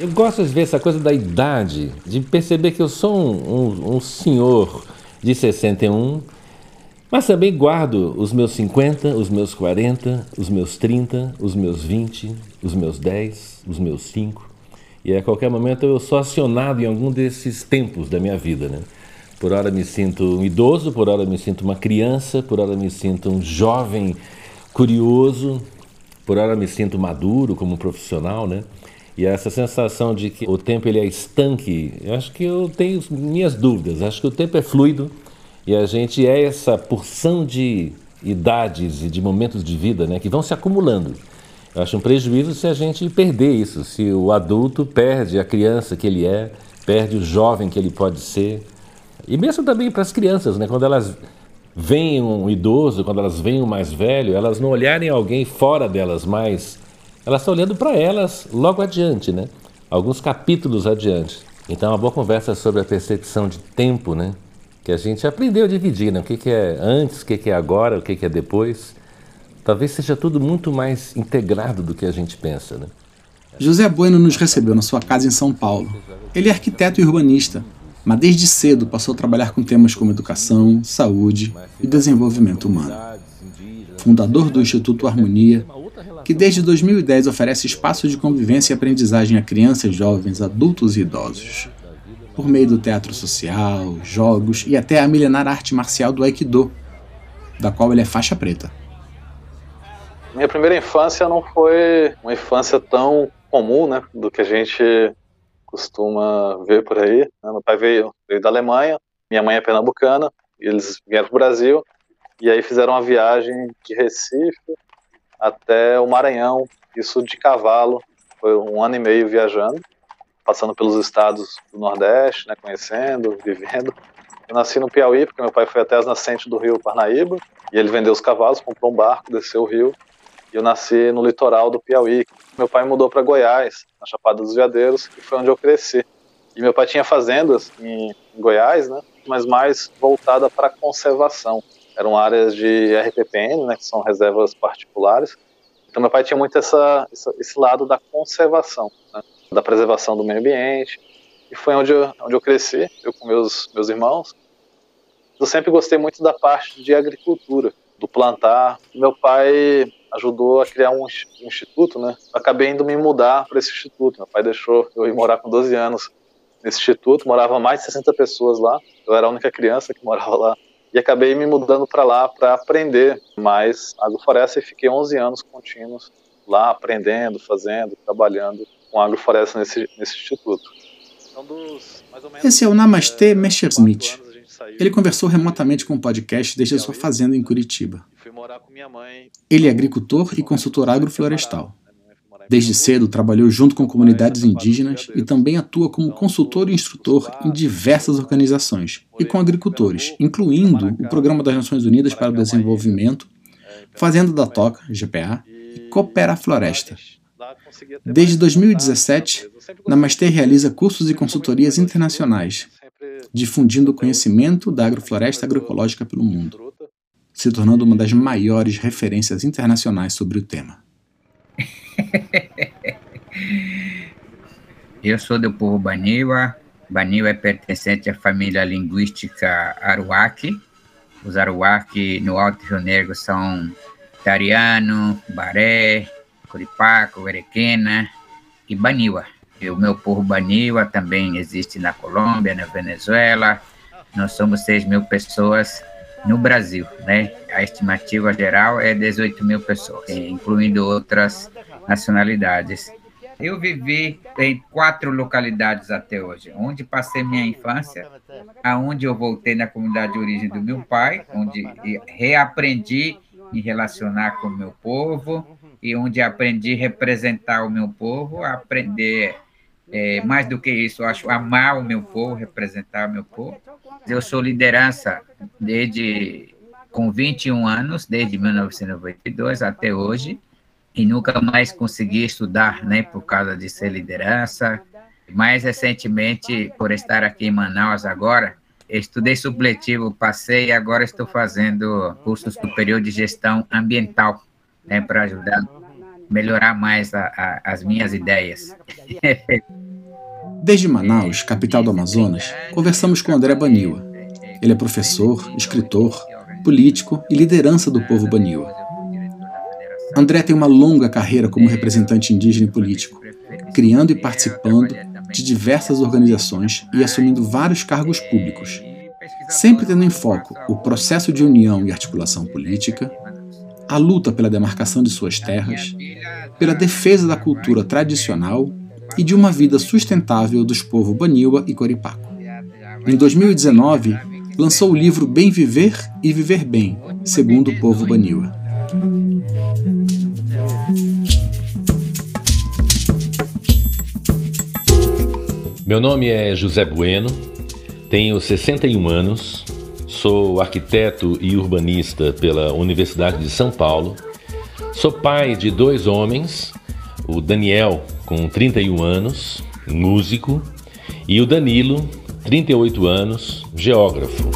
Eu gosto de ver essa coisa da idade, de perceber que eu sou um, um, um senhor de 61, mas também guardo os meus 50, os meus 40, os meus 30, os meus 20, os meus 10, os meus 5. E a qualquer momento eu sou acionado em algum desses tempos da minha vida, né? Por hora me sinto um idoso, por hora me sinto uma criança, por hora me sinto um jovem curioso, por hora me sinto maduro como profissional, né? E essa sensação de que o tempo ele é estanque, eu acho que eu tenho minhas dúvidas. Acho que o tempo é fluido e a gente é essa porção de idades e de momentos de vida, né, que vão se acumulando. Eu acho um prejuízo se a gente perder isso, se o adulto perde a criança que ele é, perde o jovem que ele pode ser. E mesmo também para as crianças, né? quando elas veem um idoso, quando elas veem um mais velho, elas não olharem alguém fora delas, mas elas estão olhando para elas logo adiante, né? alguns capítulos adiante. Então, uma boa conversa sobre a percepção de tempo, né? que a gente aprendeu a dividir, né? o que, que é antes, o que, que é agora, o que, que é depois. Talvez seja tudo muito mais integrado do que a gente pensa. Né? José Bueno nos recebeu na sua casa em São Paulo. Ele é arquiteto e urbanista, mas desde cedo passou a trabalhar com temas como educação, saúde e desenvolvimento humano. Fundador do Instituto Harmonia, que desde 2010 oferece espaços de convivência e aprendizagem a crianças, jovens, adultos e idosos. Por meio do teatro social, jogos e até a milenar arte marcial do Aikido, da qual ele é faixa preta. Minha primeira infância não foi uma infância tão comum, né, do que a gente costuma ver por aí. Né? Meu pai veio, veio da Alemanha, minha mãe é pernambucana, eles vieram para o Brasil, e aí fizeram uma viagem de Recife até o Maranhão, isso de cavalo, foi um ano e meio viajando, passando pelos estados do Nordeste, né, conhecendo, vivendo. Eu nasci no Piauí, porque meu pai foi até as nascentes do rio Parnaíba, e ele vendeu os cavalos, comprou um barco, desceu o rio, e eu nasci no litoral do Piauí. Meu pai mudou para Goiás, na Chapada dos Veadeiros, que foi onde eu cresci. E meu pai tinha fazendas em, em Goiás, né? Mas mais voltada para conservação. Eram áreas de RPPN, né? Que são reservas particulares. Então meu pai tinha muito essa, esse lado da conservação, né, da preservação do meio ambiente. E foi onde eu, onde eu cresci, eu com meus meus irmãos. Eu sempre gostei muito da parte de agricultura, do plantar. Meu pai ajudou a criar um, um instituto, né? Acabei indo me mudar para esse instituto. Meu pai deixou eu ir morar com 12 anos nesse instituto, morava mais de 60 pessoas lá. Eu era a única criança que morava lá. E acabei me mudando para lá para aprender mais agrofloresta e fiquei 11 anos contínuos lá aprendendo, fazendo, trabalhando com agrofloresta nesse, nesse instituto. Então, dos, Esse é o Namastê Messerschmitt. Ele conversou remotamente com o podcast desde a sua fazenda em Curitiba. Ele é agricultor e consultor agroflorestal. Desde cedo trabalhou junto com comunidades indígenas e também atua como consultor e instrutor em diversas organizações e com agricultores, incluindo o Programa das Nações Unidas para o Desenvolvimento, Fazenda da Toca, GPA, e Coopera Floresta. Desde 2017, Namastê realiza cursos e consultorias internacionais, difundindo o conhecimento da agrofloresta agroecológica pelo mundo, se tornando uma das maiores referências internacionais sobre o tema. Eu sou do povo Baniwa. Baniwa é pertencente à família linguística Aruaque. Os Aruaque no Alto Rio Negro são Tariano, Baré, Curipaco, Erequena e Baniwa. E o meu povo Baniwa também existe na Colômbia, na Venezuela. Nós somos 6 mil pessoas no Brasil, né? A estimativa geral é 18 mil pessoas, incluindo outras nacionalidades. Eu vivi em quatro localidades até hoje, onde passei minha infância, aonde eu voltei na comunidade de origem do meu pai, onde reaprendi me relacionar com o meu povo e onde aprendi a representar o meu povo, aprender é, mais do que isso, eu acho amar o meu povo, representar o meu povo. Eu sou liderança desde com 21 anos, desde 1992 até hoje, e nunca mais consegui estudar, né, por causa de ser liderança. Mais recentemente, por estar aqui em Manaus agora, estudei supletivo, passei e agora estou fazendo curso superior de gestão ambiental, né, para ajudar melhorar mais a, a, as minhas ideias. Desde Manaus, capital do Amazonas, conversamos com André Baniwa. Ele é professor, escritor, político e liderança do povo Baniwa. André tem uma longa carreira como representante indígena e político, criando e participando de diversas organizações e assumindo vários cargos públicos, sempre tendo em foco o processo de união e articulação política, a luta pela demarcação de suas terras, pela defesa da cultura tradicional e de uma vida sustentável dos povos Baniwa e Coripaco. Em 2019, lançou o livro Bem Viver e Viver Bem, segundo o povo Baniwa. Meu nome é José Bueno, tenho 61 anos, sou arquiteto e urbanista pela Universidade de São Paulo, sou pai de dois homens, o Daniel, com 31 anos, músico, e o Danilo, 38 anos, geógrafo.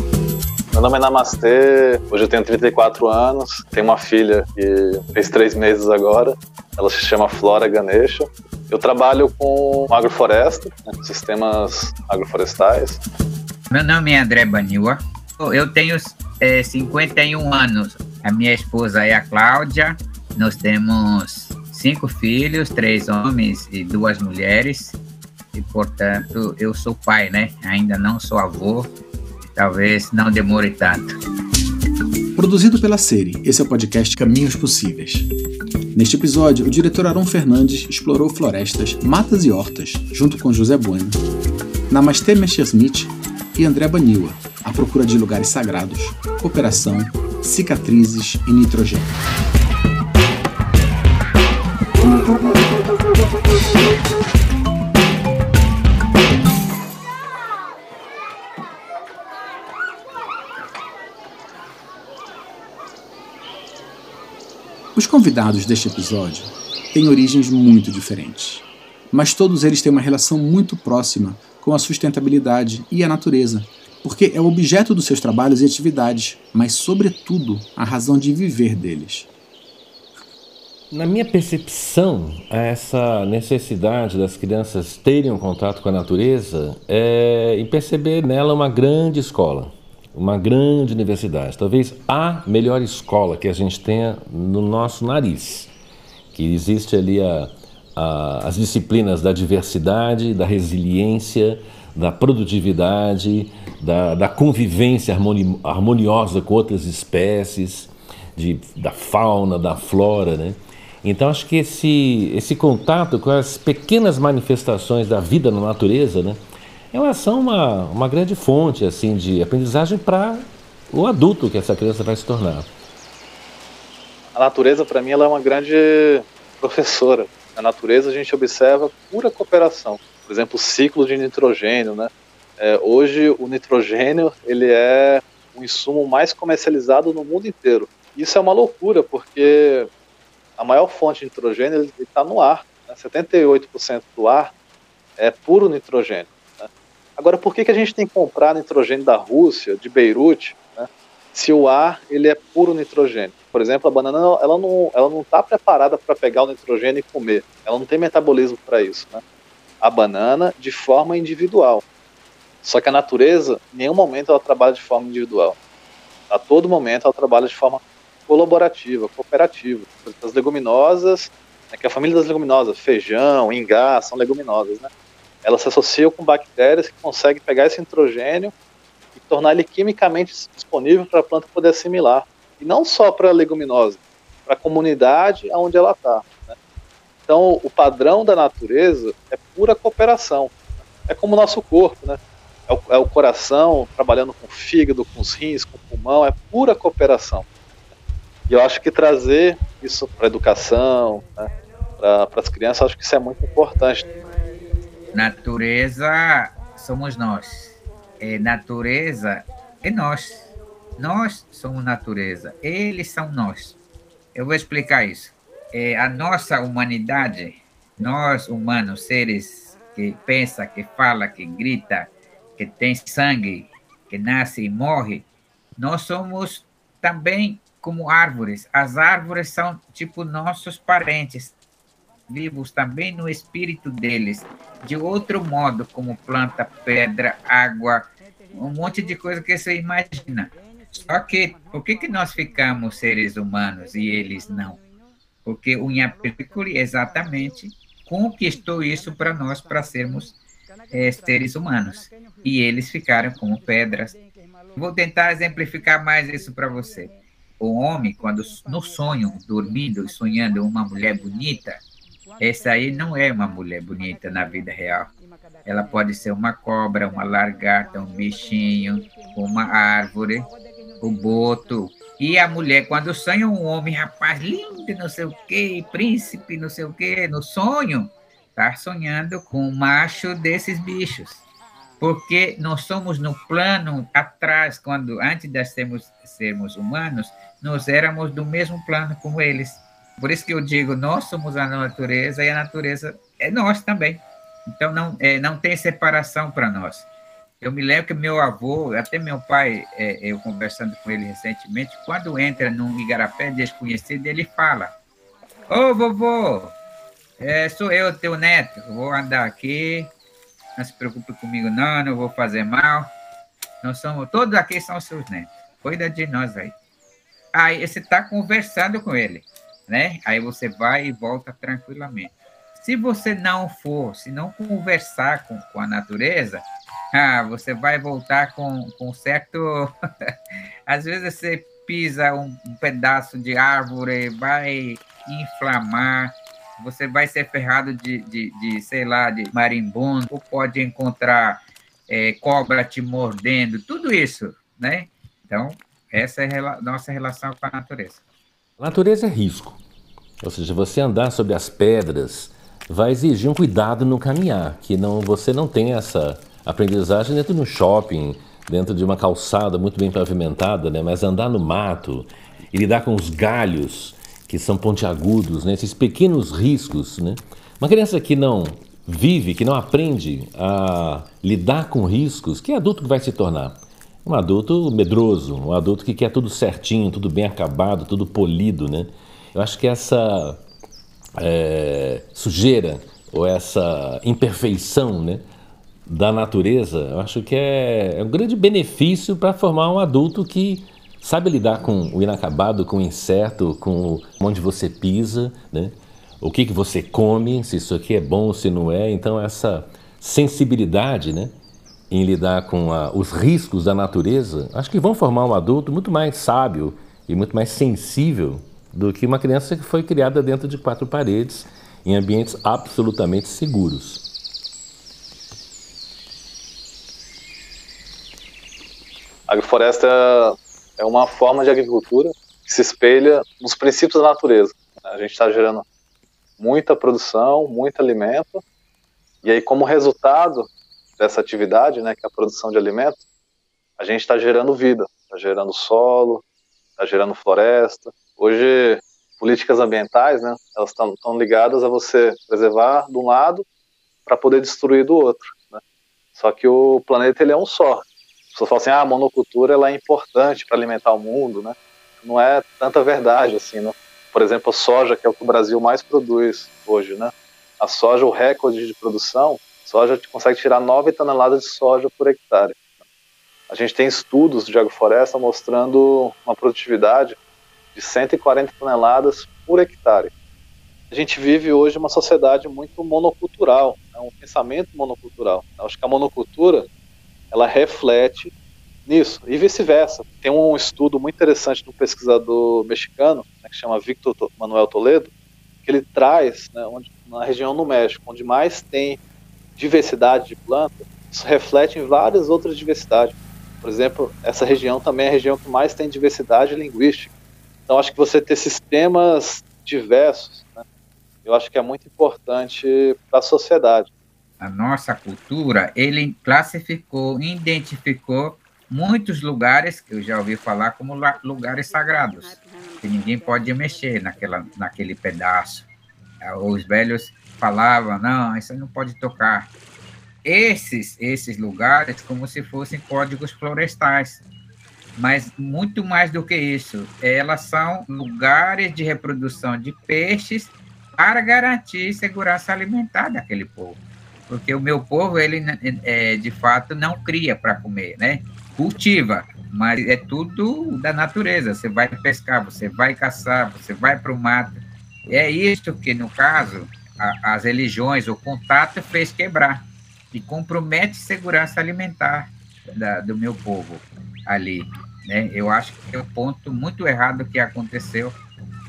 Meu nome é Namastê, hoje eu tenho 34 anos, tenho uma filha que fez três meses agora, ela se chama Flora Ganesha, eu trabalho com agrofloresta, né, sistemas agroflorestais. Meu nome é André Baniwa. Eu tenho é, 51 anos. A minha esposa é a Cláudia. Nós temos cinco filhos, três homens e duas mulheres. E, portanto, eu sou pai, né? Ainda não sou avô. Talvez não demore tanto. Produzido pela série, esse é o podcast Caminhos Possíveis. Neste episódio, o diretor Aron Fernandes explorou florestas, matas e hortas, junto com José Bueno, Namastê Messerschmitt e André Baniwa, à procura de lugares sagrados, cooperação, cicatrizes e nitrogênio. Os convidados deste episódio têm origens muito diferentes, mas todos eles têm uma relação muito próxima com a sustentabilidade e a natureza, porque é o objeto dos seus trabalhos e atividades, mas, sobretudo, a razão de viver deles. Na minha percepção, essa necessidade das crianças terem um contato com a natureza é em perceber nela uma grande escola uma grande universidade, talvez a melhor escola que a gente tenha no nosso nariz, que existe ali a, a, as disciplinas da diversidade, da resiliência, da produtividade, da, da convivência harmoni, harmoniosa com outras espécies, de, da fauna, da flora, né? Então acho que esse, esse contato com as pequenas manifestações da vida na natureza, né? elas são uma, uma grande fonte assim de aprendizagem para o adulto que essa criança vai se tornar. A natureza, para mim, ela é uma grande professora. Na natureza, a gente observa pura cooperação. Por exemplo, o ciclo de nitrogênio. Né? É, hoje, o nitrogênio ele é o insumo mais comercializado no mundo inteiro. Isso é uma loucura, porque a maior fonte de nitrogênio está no ar. Né? 78% do ar é puro nitrogênio. Agora, por que, que a gente tem que comprar nitrogênio da Rússia, de Beirute, né, se o ar ele é puro nitrogênio? Por exemplo, a banana ela não ela não está preparada para pegar o nitrogênio e comer. Ela não tem metabolismo para isso. Né? A banana de forma individual. Só que a natureza, em nenhum momento ela trabalha de forma individual. A todo momento ela trabalha de forma colaborativa, cooperativa. As leguminosas, né, que é a família das leguminosas, feijão, ingá, são leguminosas, né? elas se associam com bactérias que conseguem pegar esse nitrogênio e tornar ele quimicamente disponível para a planta poder assimilar. E não só para a leguminosa, para a comunidade onde ela está. Né? Então, o padrão da natureza é pura cooperação. É como o nosso corpo, né? É o, é o coração trabalhando com o fígado, com os rins, com o pulmão, é pura cooperação. E eu acho que trazer isso para a educação, né? para as crianças, acho que isso é muito importante. Natureza somos nós. É, natureza é nós. Nós somos natureza. Eles são nós. Eu vou explicar isso. É, a nossa humanidade, nós humanos, seres que pensa, que fala, que grita, que tem sangue, que nasce e morre, nós somos também como árvores. As árvores são tipo nossos parentes. vivos também no espírito deles, de outro modo, como planta, pedra, água, um monte de coisa que você imagina. Só que, por que, que nós ficamos seres humanos e eles não? Porque o Inhapiricuri exatamente conquistou isso para nós, para sermos é, seres humanos. E eles ficaram como pedras. Vou tentar exemplificar mais isso para você. O homem, quando no sonho, dormindo e sonhando uma mulher bonita, essa aí não é uma mulher bonita na vida real. Ela pode ser uma cobra, uma largata, um bichinho, uma árvore, o boto. E a mulher, quando sonha um homem, rapaz lindo, não sei o quê, príncipe, não sei o quê, no sonho, está sonhando com o macho desses bichos. Porque nós somos no plano atrás, quando antes de sermos, sermos humanos, nós éramos do mesmo plano como eles. Por isso que eu digo, nós somos a natureza e a natureza é nós também. Então não, é, não tem separação para nós. Eu me lembro que meu avô, até meu pai, é, eu conversando com ele recentemente, quando entra num igarapé desconhecido, ele fala: Ô oh, vovô, é, sou eu, teu neto, vou andar aqui, não se preocupe comigo, não, não vou fazer mal. Nós somos, todos aqui são seus netos, cuida de nós aí. Aí você está conversando com ele, né? Aí você vai e volta tranquilamente. Se você não for, se não conversar com, com a natureza, ah, você vai voltar com, com certo. Às vezes você pisa um, um pedaço de árvore, vai inflamar, você vai ser ferrado de, de, de sei lá, de marimbondo, ou pode encontrar é, cobra te mordendo, tudo isso, né? Então, essa é a nossa relação com a natureza. Natureza é risco. Ou seja, você andar sobre as pedras, vai exigir um cuidado no caminhar, que não você não tem essa aprendizagem dentro de um shopping, dentro de uma calçada muito bem pavimentada, né? mas andar no mato e lidar com os galhos que são pontiagudos, né? esses pequenos riscos. Né? Uma criança que não vive, que não aprende a lidar com riscos, que adulto que vai se tornar? Um adulto medroso, um adulto que quer tudo certinho, tudo bem acabado, tudo polido, né? Eu acho que essa é, sujeira ou essa imperfeição né, da natureza, eu acho que é, é um grande benefício para formar um adulto que sabe lidar com o inacabado, com o incerto, com onde você pisa, né? o que, que você come, se isso aqui é bom, se não é. Então, essa sensibilidade né, em lidar com a, os riscos da natureza, acho que vão formar um adulto muito mais sábio e muito mais sensível do que uma criança que foi criada dentro de quatro paredes, em ambientes absolutamente seguros. A agrofloresta é uma forma de agricultura que se espelha nos princípios da natureza. A gente está gerando muita produção, muito alimento, e aí como resultado dessa atividade, né, que é a produção de alimento, a gente está gerando vida, está gerando solo, está gerando floresta, Hoje, políticas ambientais, né, elas estão ligadas a você preservar de um lado para poder destruir do outro. Né? Só que o planeta ele é um só. As pessoas falam assim, ah, a monocultura ela é importante para alimentar o mundo, né? Não é tanta verdade assim, né? Por exemplo, a soja, que é o que o Brasil mais produz hoje, né? A soja, o recorde de produção, soja consegue tirar 9 toneladas de soja por hectare. A gente tem estudos de agrofloresta mostrando uma produtividade de 140 toneladas por hectare. A gente vive hoje uma sociedade muito monocultural, né, um pensamento monocultural. Acho que a monocultura ela reflete nisso e vice-versa. Tem um estudo muito interessante de um pesquisador mexicano né, que chama Victor Manuel Toledo, que ele traz né, onde, na região no México, onde mais tem diversidade de planta, isso reflete em várias outras diversidades. Por exemplo, essa região também é a região que mais tem diversidade linguística. Então, acho que você ter sistemas diversos, né, eu acho que é muito importante para a sociedade. A nossa cultura, ele classificou, identificou muitos lugares que eu já ouvi falar como lugares sagrados, que ninguém pode mexer naquela, naquele pedaço. Os velhos falavam, não, isso não pode tocar. Esses, esses lugares, como se fossem códigos florestais, mas muito mais do que isso, elas são lugares de reprodução de peixes para garantir segurança alimentar daquele povo. Porque o meu povo, ele é, de fato não cria para comer, né? Cultiva, mas é tudo da natureza. Você vai pescar, você vai caçar, você vai para o mato. É isso que, no caso, a, as religiões, o contato fez quebrar e compromete segurança alimentar da, do meu povo ali. Né? Eu acho que é um ponto muito errado que aconteceu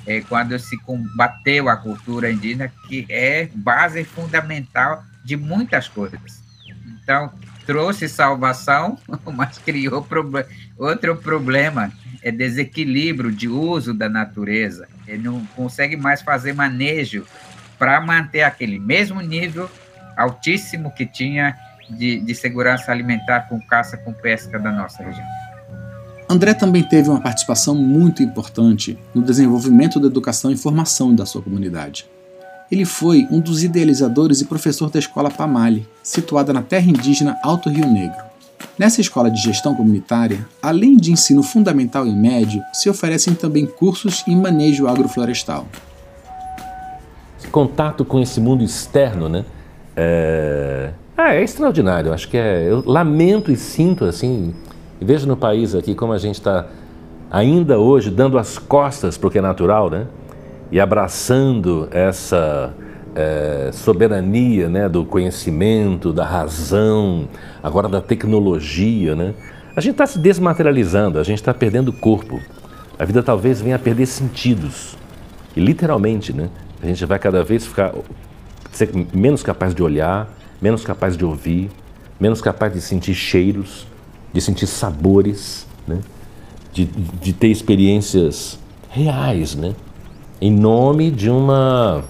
é, quando se combateu a cultura indígena, que é base fundamental de muitas coisas. Então, trouxe salvação, mas criou proble outro problema, é desequilíbrio de uso da natureza. Ele não consegue mais fazer manejo para manter aquele mesmo nível altíssimo que tinha de, de segurança alimentar com caça, com pesca da nossa região. André também teve uma participação muito importante no desenvolvimento da educação e formação da sua comunidade. Ele foi um dos idealizadores e professor da escola Pamali, situada na terra indígena Alto Rio Negro. Nessa escola de gestão comunitária, além de ensino fundamental e médio, se oferecem também cursos em manejo agroflorestal. Contato com esse mundo externo, né? É, é extraordinário. Acho que é. Eu lamento e sinto assim e veja no país aqui como a gente está ainda hoje dando as costas para o que é natural, né? E abraçando essa é, soberania né, do conhecimento, da razão, agora da tecnologia, né? A gente está se desmaterializando, a gente está perdendo o corpo. A vida talvez venha a perder sentidos. E literalmente, né? A gente vai cada vez ficar ser menos capaz de olhar, menos capaz de ouvir, menos capaz de sentir cheiros, de sentir sabores, né? de, de ter experiências reais, né? Em nome de uma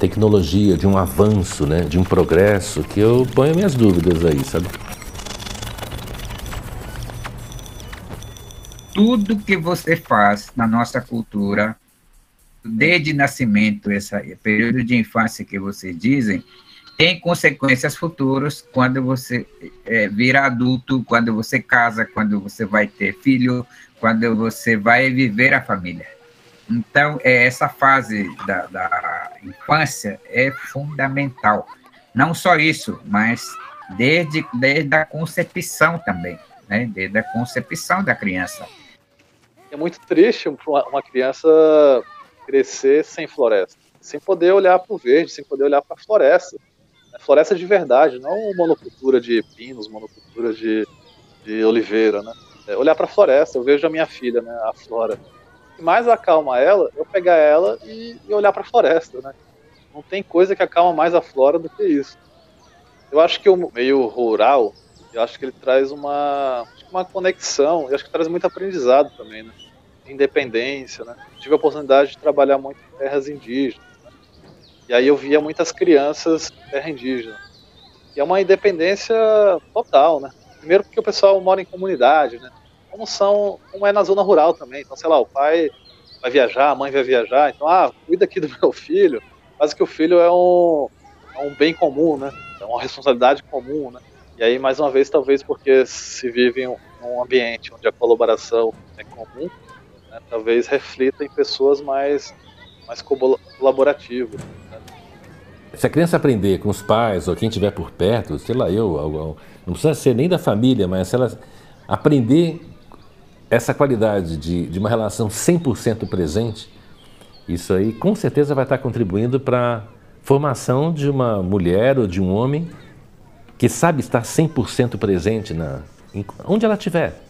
tecnologia, de um avanço, né? de um progresso que eu ponho minhas dúvidas aí, sabe? Tudo que você faz na nossa cultura, desde nascimento, esse período de infância que vocês dizem, tem consequências futuras quando você é, vira adulto, quando você casa, quando você vai ter filho, quando você vai viver a família. Então, é, essa fase da, da infância é fundamental. Não só isso, mas desde, desde a concepção também, né? desde a concepção da criança. É muito triste uma criança crescer sem floresta, sem poder olhar para o verde, sem poder olhar para a floresta floresta de verdade, não monocultura de pinos, monocultura de, de oliveira, né? É olhar para a floresta, eu vejo a minha filha, né, a Flora. Mais acalma ela, eu pegar ela e, e olhar para a floresta, né? Não tem coisa que acalma mais a Flora do que isso. Eu acho que o meio rural, eu acho que ele traz uma, uma conexão, eu acho que traz muito aprendizado também, né? Independência, né? Tive a oportunidade de trabalhar muito em terras indígenas e aí eu via muitas crianças terra indígena. E é uma independência total, né? Primeiro porque o pessoal mora em comunidade, né? Como são, como é na zona rural também. Então, sei lá, o pai vai viajar, a mãe vai viajar, então, ah, cuida aqui do meu filho. Quase que o filho é um, é um bem comum, né? É uma responsabilidade comum, né? E aí, mais uma vez, talvez porque se vive em um ambiente onde a colaboração é comum, né? talvez reflita em pessoas mais, mais colaborativas. Se a criança aprender com os pais ou quem estiver por perto, sei lá, eu, não precisa ser nem da família, mas se ela aprender essa qualidade de, de uma relação 100% presente, isso aí com certeza vai estar contribuindo para a formação de uma mulher ou de um homem que sabe estar 100% presente na, onde ela estiver.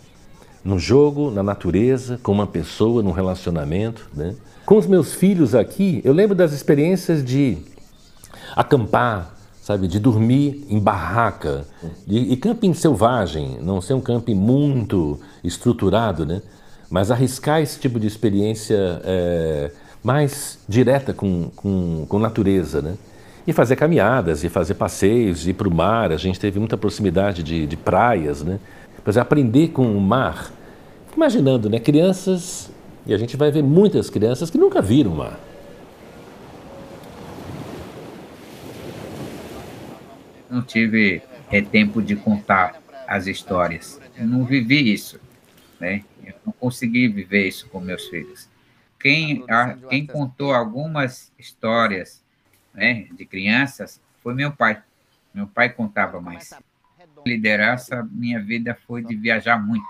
No jogo, na natureza, com uma pessoa, num relacionamento. Né? Com os meus filhos aqui, eu lembro das experiências de acampar, sabe, de dormir em barraca, e camping selvagem, não ser um camping muito estruturado, né? Mas arriscar esse tipo de experiência é, mais direta com, com, com natureza, né? E fazer caminhadas, e fazer passeios, ir para o mar. A gente teve muita proximidade de, de praias, né? Mas aprender com o mar. Imaginando, né? Crianças, e a gente vai ver muitas crianças que nunca viram o mar. Tive é, tempo de contar as histórias. Eu não vivi isso, né? Eu não consegui viver isso com meus filhos. quem, a, quem contou algumas histórias né, de crianças foi meu pai. Meu pai contava mais. Liderança, minha vida foi de viajar muito.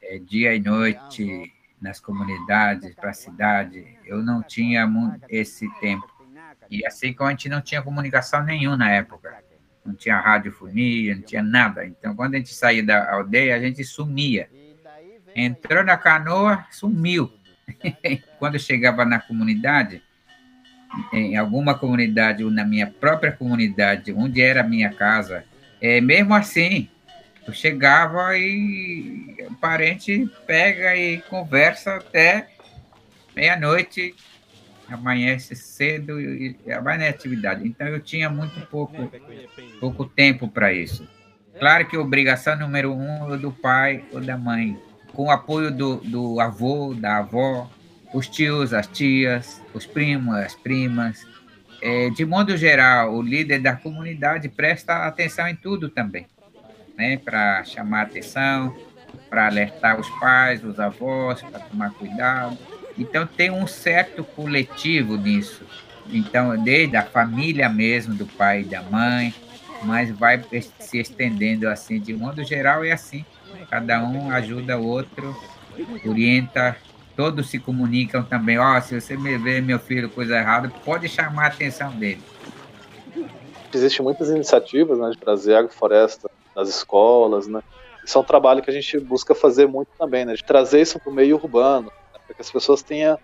É, dia e noite, nas comunidades, para a cidade. Eu não tinha esse tempo. E assim como a gente não tinha comunicação nenhuma na época. Não tinha radiofonia, não tinha nada. Então, quando a gente saía da aldeia, a gente sumia. Entrou na canoa, sumiu. quando chegava na comunidade, em alguma comunidade ou na minha própria comunidade, onde era a minha casa, é, mesmo assim, eu chegava e o parente pega e conversa até meia-noite, amanhece cedo e vai na atividade. Então eu tinha muito pouco, pouco tempo para isso. Claro que a obrigação número um é do pai ou da mãe, com o apoio do, do avô, da avó, os tios, as tias, os primos, as primas. É, de modo geral, o líder da comunidade presta atenção em tudo também, né? para chamar atenção, para alertar os pais, os avós, para tomar cuidado. Então, tem um certo coletivo nisso. Então, desde a família mesmo, do pai e da mãe, mas vai se estendendo assim, de modo geral, é assim. Cada um ajuda o outro, orienta todos se comunicam também. Ó, oh, se você me vê meu filho coisa errada, pode chamar a atenção dele. Existem muitas iniciativas né, de trazer agrofloresta nas escolas, né? Isso é um trabalho que a gente busca fazer muito também, né? De trazer isso para o meio urbano, para que as pessoas tenham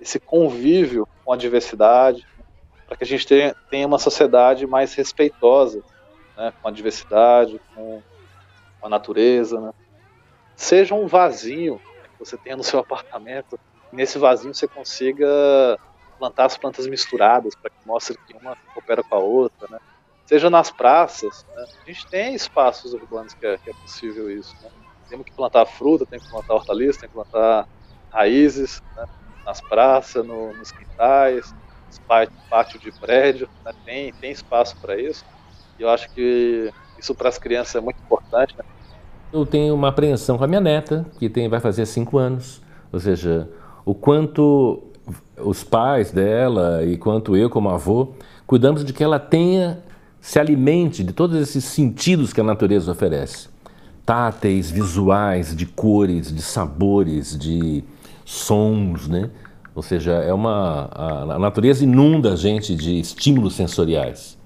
esse convívio com a diversidade, para que a gente tenha, tenha uma sociedade mais respeitosa né, com a diversidade, com a natureza, né? Seja um vazio você tenha no seu apartamento, nesse vazio você consiga plantar as plantas misturadas para que mostre que uma coopera com a outra, né? Seja nas praças, né? a gente tem espaços urbanos que é, que é possível isso. Né? Temos que plantar fruta, tem que plantar hortaliças, tem que plantar raízes né? nas praças, no, nos quintais, pátio de prédio, né? tem, tem espaço para isso. E eu acho que isso para as crianças é muito importante, né? Eu tenho uma apreensão com a minha neta, que tem, vai fazer cinco anos, ou seja, o quanto os pais dela e quanto eu como avô cuidamos de que ela tenha, se alimente de todos esses sentidos que a natureza oferece. Táteis, visuais, de cores, de sabores, de sons, né? Ou seja, é uma a, natureza inunda a gente de estímulos sensoriais.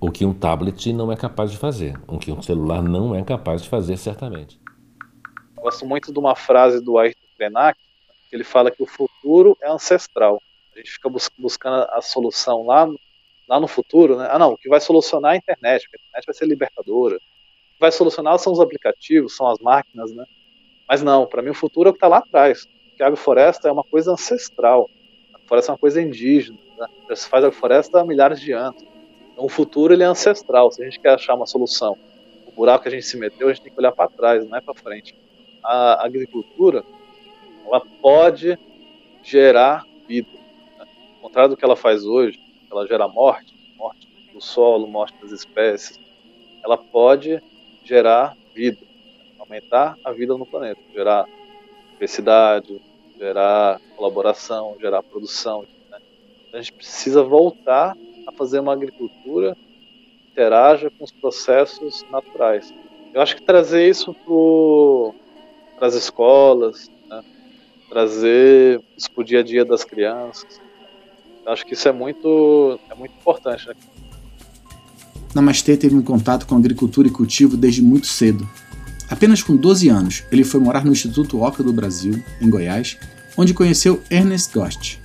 O que um tablet não é capaz de fazer, o que um celular não é capaz de fazer, certamente. Gosto muito de uma frase do Ayrton Krenak, que ele fala que o futuro é ancestral. A gente fica bus buscando a solução lá, lá no futuro, né? Ah, não, o que vai solucionar é a internet, a internet vai ser libertadora. O que vai solucionar são os aplicativos, são as máquinas, né? Mas não, para mim o futuro é o que está lá atrás. Porque a agrofloresta é uma coisa ancestral. A floresta é uma coisa indígena. Né? Já se faz agrofloresta há milhares de anos. Então, o futuro ele é ancestral. Se a gente quer achar uma solução, o buraco que a gente se meteu, a gente tem que olhar para trás, não é para frente. A agricultura, ela pode gerar vida. Né? Ao contrário do que ela faz hoje, ela gera morte, morte do solo, morte das espécies. Ela pode gerar vida, aumentar a vida no planeta, gerar diversidade, gerar colaboração, gerar produção. Né? A gente precisa voltar a fazer uma agricultura que interaja com os processos naturais. Eu acho que trazer isso para as escolas, né? trazer isso para o dia a dia das crianças, eu acho que isso é muito, é muito importante. Né? Namastê teve um contato com agricultura e cultivo desde muito cedo. Apenas com 12 anos, ele foi morar no Instituto Oca do Brasil, em Goiás, onde conheceu Ernest Gost,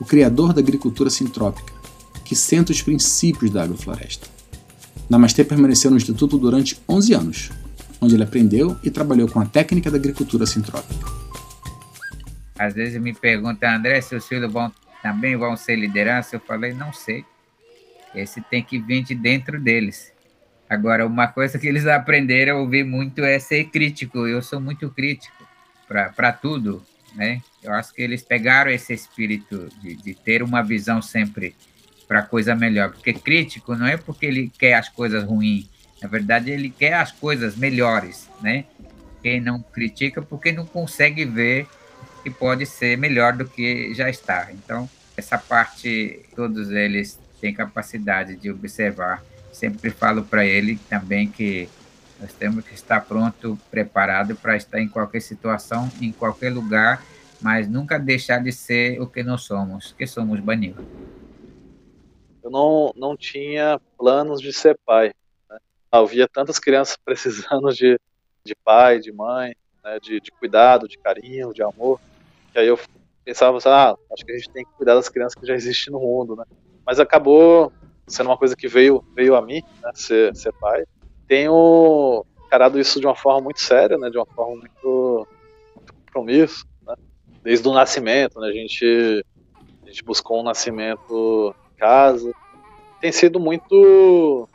o criador da agricultura sintrópica, que senta os princípios da agrofloresta. Namastê permaneceu no Instituto durante 11 anos, onde ele aprendeu e trabalhou com a técnica da agricultura sintrópica. Às vezes me perguntam, André, seus filhos vão, também vão ser liderança? Eu falei, não sei. Esse tem que vir de dentro deles. Agora, uma coisa que eles aprenderam a ouvir muito é ser crítico. Eu sou muito crítico para tudo, né? Eu acho que eles pegaram esse espírito de, de ter uma visão sempre para coisa melhor. Porque crítico não é porque ele quer as coisas ruins, na verdade ele quer as coisas melhores, né? Quem não critica porque não consegue ver que pode ser melhor do que já está. Então, essa parte, todos eles têm capacidade de observar. Sempre falo para ele também que nós temos que estar pronto, preparado para estar em qualquer situação, em qualquer lugar, mas nunca deixar de ser o que nós somos, que somos Banil. Eu não, não tinha planos de ser pai. Né? Eu via tantas crianças precisando de, de pai, de mãe, né? de, de cuidado, de carinho, de amor, que aí eu pensava assim, ah, acho que a gente tem que cuidar das crianças que já existem no mundo, né? Mas acabou sendo uma coisa que veio, veio a mim, né? ser, ser pai tenho encarado isso de uma forma muito séria, né, de uma forma muito, muito compromisso, né, desde o nascimento, né, a gente a gente buscou um nascimento em casa, tem sido muito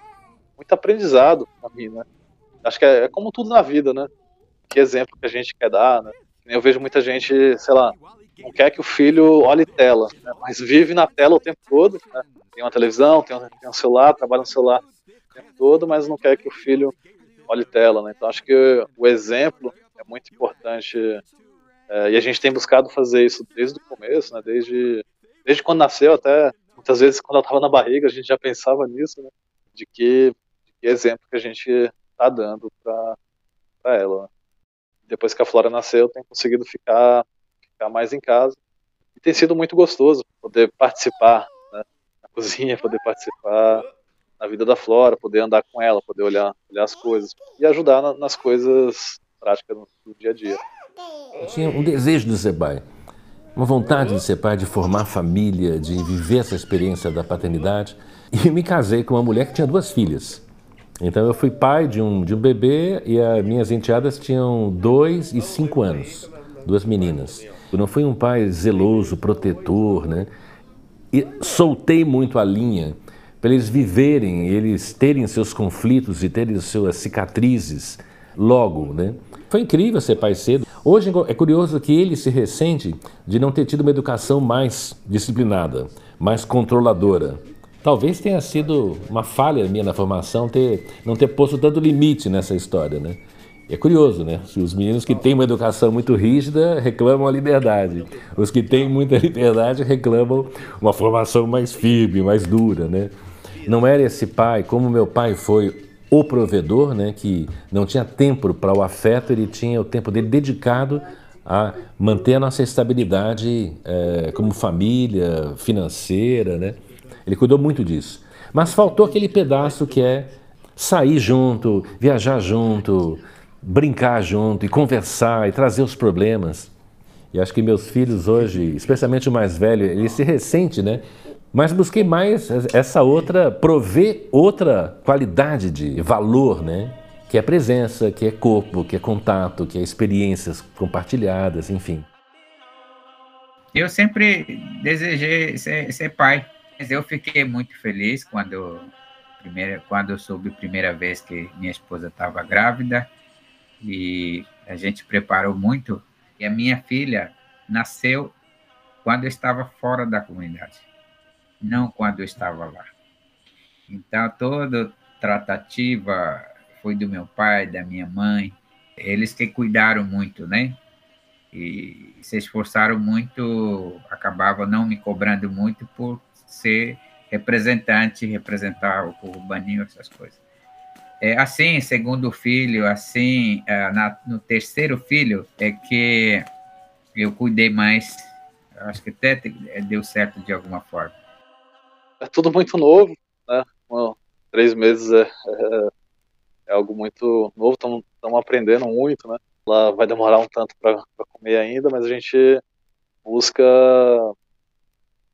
muito aprendizado para mim, né. Acho que é, é, como tudo na vida, né. Que exemplo que a gente quer dar, né. Eu vejo muita gente, sei lá, não quer que o filho olhe tela, né, mas vive na tela o tempo todo, né. Tem uma televisão, tem um, tem um celular, trabalha no celular o tempo todo, mas não quer que o filho olhe tela, né? Então acho que o exemplo é muito importante é, e a gente tem buscado fazer isso desde o começo, né? Desde, desde quando nasceu até muitas vezes quando ela estava na barriga a gente já pensava nisso, né? De que, de que exemplo que a gente está dando para ela. Né? Depois que a Flora nasceu, tem conseguido ficar ficar mais em casa e tem sido muito gostoso poder participar né? na cozinha, poder participar na vida da Flora, poder andar com ela, poder olhar, olhar as coisas e ajudar na, nas coisas práticas do, dia a dia. Eu tinha um desejo de ser pai, uma vontade de ser pai, de formar família, de viver essa experiência da paternidade. E me casei com uma mulher que tinha duas filhas. Então eu fui pai de um, de um bebê e as minhas enteadas tinham dois e cinco anos, duas meninas. Não fui um pai zeloso, protetor, né? E soltei muito a linha para eles viverem, eles terem seus conflitos e terem suas cicatrizes logo, né? Foi incrível ser pai cedo. Hoje é curioso que ele se ressente de não ter tido uma educação mais disciplinada, mais controladora. Talvez tenha sido uma falha minha na formação ter não ter posto tanto limite nessa história, né? É curioso, né? Os meninos que têm uma educação muito rígida reclamam a liberdade. Os que têm muita liberdade reclamam uma formação mais firme, mais dura, né? Não era esse pai, como meu pai foi o provedor, né, que não tinha tempo para o afeto, ele tinha o tempo dele dedicado a manter a nossa estabilidade é, como família, financeira, né? Ele cuidou muito disso. Mas faltou aquele pedaço que é sair junto, viajar junto, brincar junto e conversar e trazer os problemas. E acho que meus filhos hoje, especialmente o mais velho, ele se ressente, né? Mas busquei mais essa outra, prover outra qualidade de valor, né? Que é presença, que é corpo, que é contato, que é experiências compartilhadas, enfim. Eu sempre desejei ser, ser pai, mas eu fiquei muito feliz quando, primeira, quando eu soube a primeira vez que minha esposa estava grávida e a gente preparou muito. E a minha filha nasceu quando eu estava fora da comunidade não quando eu estava lá. Então, toda tratativa foi do meu pai, da minha mãe, eles que cuidaram muito, né? E se esforçaram muito, acabava não me cobrando muito por ser representante, representar o povo baninho, essas coisas. É, assim, segundo filho, assim, é, na, no terceiro filho, é que eu cuidei mais, acho que até deu certo de alguma forma é tudo muito novo, né? Bom, três meses é, é, é, algo muito novo, estamos aprendendo muito, né? Lá vai demorar um tanto para comer ainda, mas a gente busca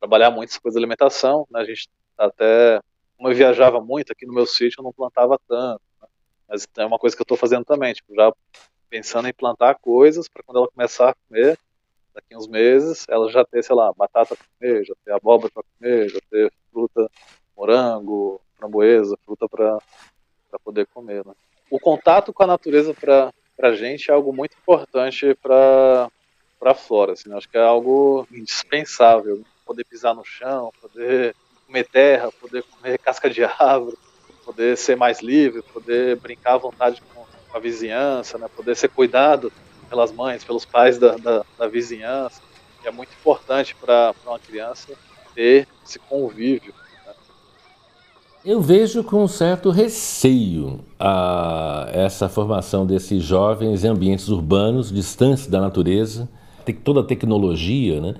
trabalhar muito essa coisa de alimentação, né? A gente tá até, como eu viajava muito aqui no meu sítio, eu não plantava tanto, né? mas é uma coisa que eu estou fazendo também, tipo, já pensando em plantar coisas para quando ela começar a comer, daqui uns meses, ela já ter, sei lá, batata para comer, já ter abóbora para comer, já ter fruta, morango, framboesa, fruta para poder comer. Né? O contato com a natureza para a gente é algo muito importante para a flora. Assim, né? Acho que é algo indispensável. Né? Poder pisar no chão, poder comer terra, poder comer casca de árvore, poder ser mais livre, poder brincar à vontade com a vizinhança, né? poder ser cuidado pelas mães, pelos pais da, da, da vizinhança. E é muito importante para uma criança ter esse convívio. Né? Eu vejo com certo receio a, essa formação desses jovens em ambientes urbanos, distantes da natureza, tem toda a tecnologia, né?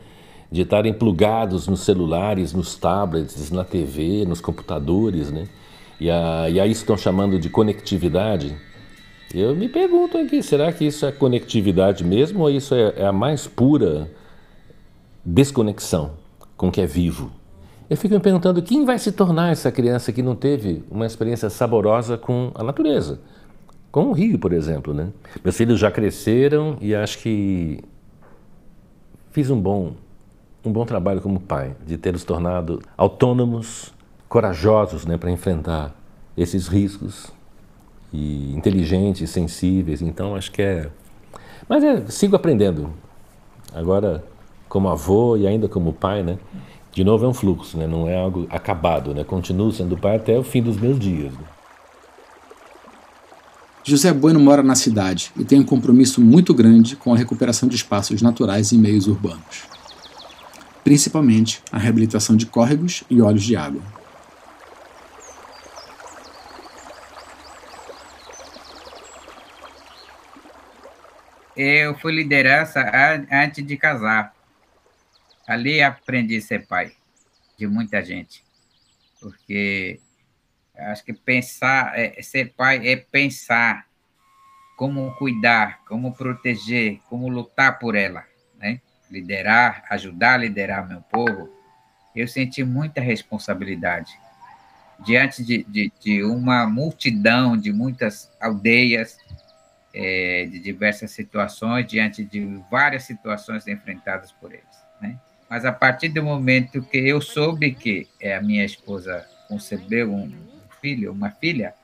De estarem plugados nos celulares, nos tablets, na TV, nos computadores, né? E, a, e aí estão chamando de conectividade. Eu me pergunto aqui, será que isso é conectividade mesmo ou isso é, é a mais pura desconexão com o que é vivo? Eu fico me perguntando quem vai se tornar essa criança que não teve uma experiência saborosa com a natureza, com o rio, por exemplo, né? Meus filhos já cresceram e acho que fiz um bom um bom trabalho como pai, de ter os tornado autônomos, corajosos né, para enfrentar esses riscos, e inteligentes, sensíveis. Então, acho que é. Mas é, sigo aprendendo. Agora, como avô e ainda como pai, né? De novo, é um fluxo, né? não é algo acabado. Né? Continuo sendo pai até o fim dos meus dias. Né? José Bueno mora na cidade e tem um compromisso muito grande com a recuperação de espaços naturais em meios urbanos principalmente a reabilitação de córregos e olhos de água. Eu fui liderança antes de casar. Ali aprendi a ser pai de muita gente. Porque acho que pensar, é, ser pai é pensar como cuidar, como proteger, como lutar por ela, né? Liderar, ajudar a liderar meu povo, eu senti muita responsabilidade. Diante de, de, de uma multidão, de muitas aldeias, é, de diversas situações, diante de várias situações enfrentadas por eles. Né? Mas a partir do momento que eu soube que a minha esposa concebeu um filho, uma filha,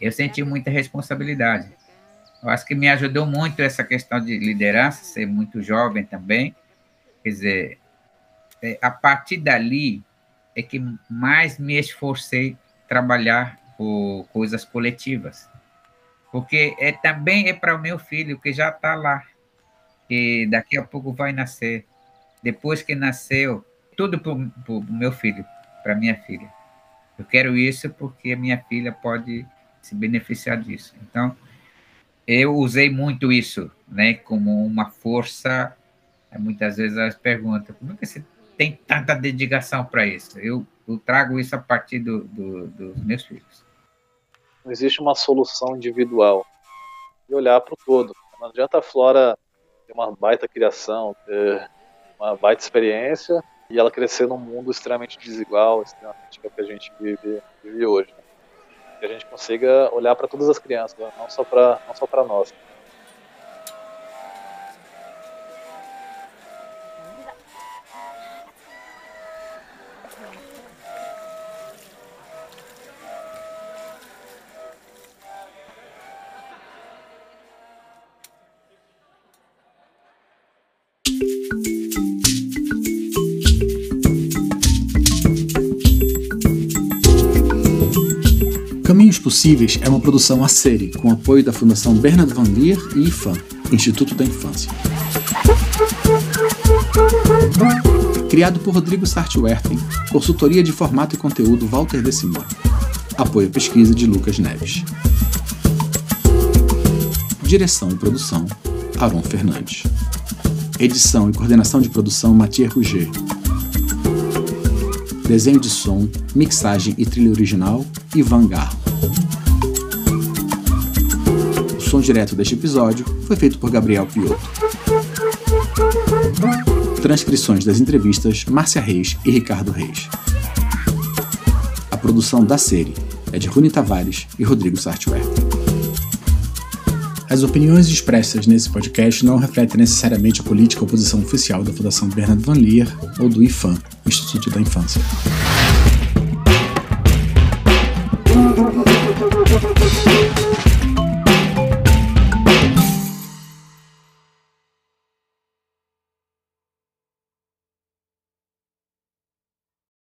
eu senti muita responsabilidade. Eu acho que me ajudou muito essa questão de liderança, ser muito jovem também. Quer dizer, é, a partir dali é que mais me esforcei trabalhar por coisas coletivas. Porque é, também é para o meu filho, que já está lá, e daqui a pouco vai nascer. Depois que nasceu, tudo para o meu filho, para minha filha. Eu quero isso porque a minha filha pode se beneficiar disso. Então, eu usei muito isso, né, como uma força. Muitas vezes elas perguntam: como é que você tem tanta dedicação para isso? Eu, eu, trago isso a partir do, do, dos meus filhos. Não existe uma solução individual. E olhar para o todo. Não adianta a Flora ter uma baita criação, ter uma baita experiência e ela crescer num mundo extremamente desigual, extremamente que, é que a gente vive, vive hoje. Né? Que a gente consiga olhar para todas as crianças, né? não só para não só para nós. Possíveis é uma produção a série, com apoio da Fundação Bernard Van Leer e IFAM, Instituto da Infância. Criado por Rodrigo Sartwerten, consultoria de formato e conteúdo Walter De Simone. Apoio à pesquisa de Lucas Neves. Direção e produção, Aron Fernandes. Edição e coordenação de produção, Mathieu Rouget. Desenho de som, mixagem e trilha original, Ivan Garro. Som direto deste episódio foi feito por Gabriel Piotto. Transcrições das entrevistas Márcia Reis e Ricardo Reis. A produção da série é de Rune Tavares e Rodrigo Sartware. As opiniões expressas nesse podcast não refletem necessariamente a política ou posição oficial da Fundação Bernard Van Leer ou do IFAM, Instituto da Infância.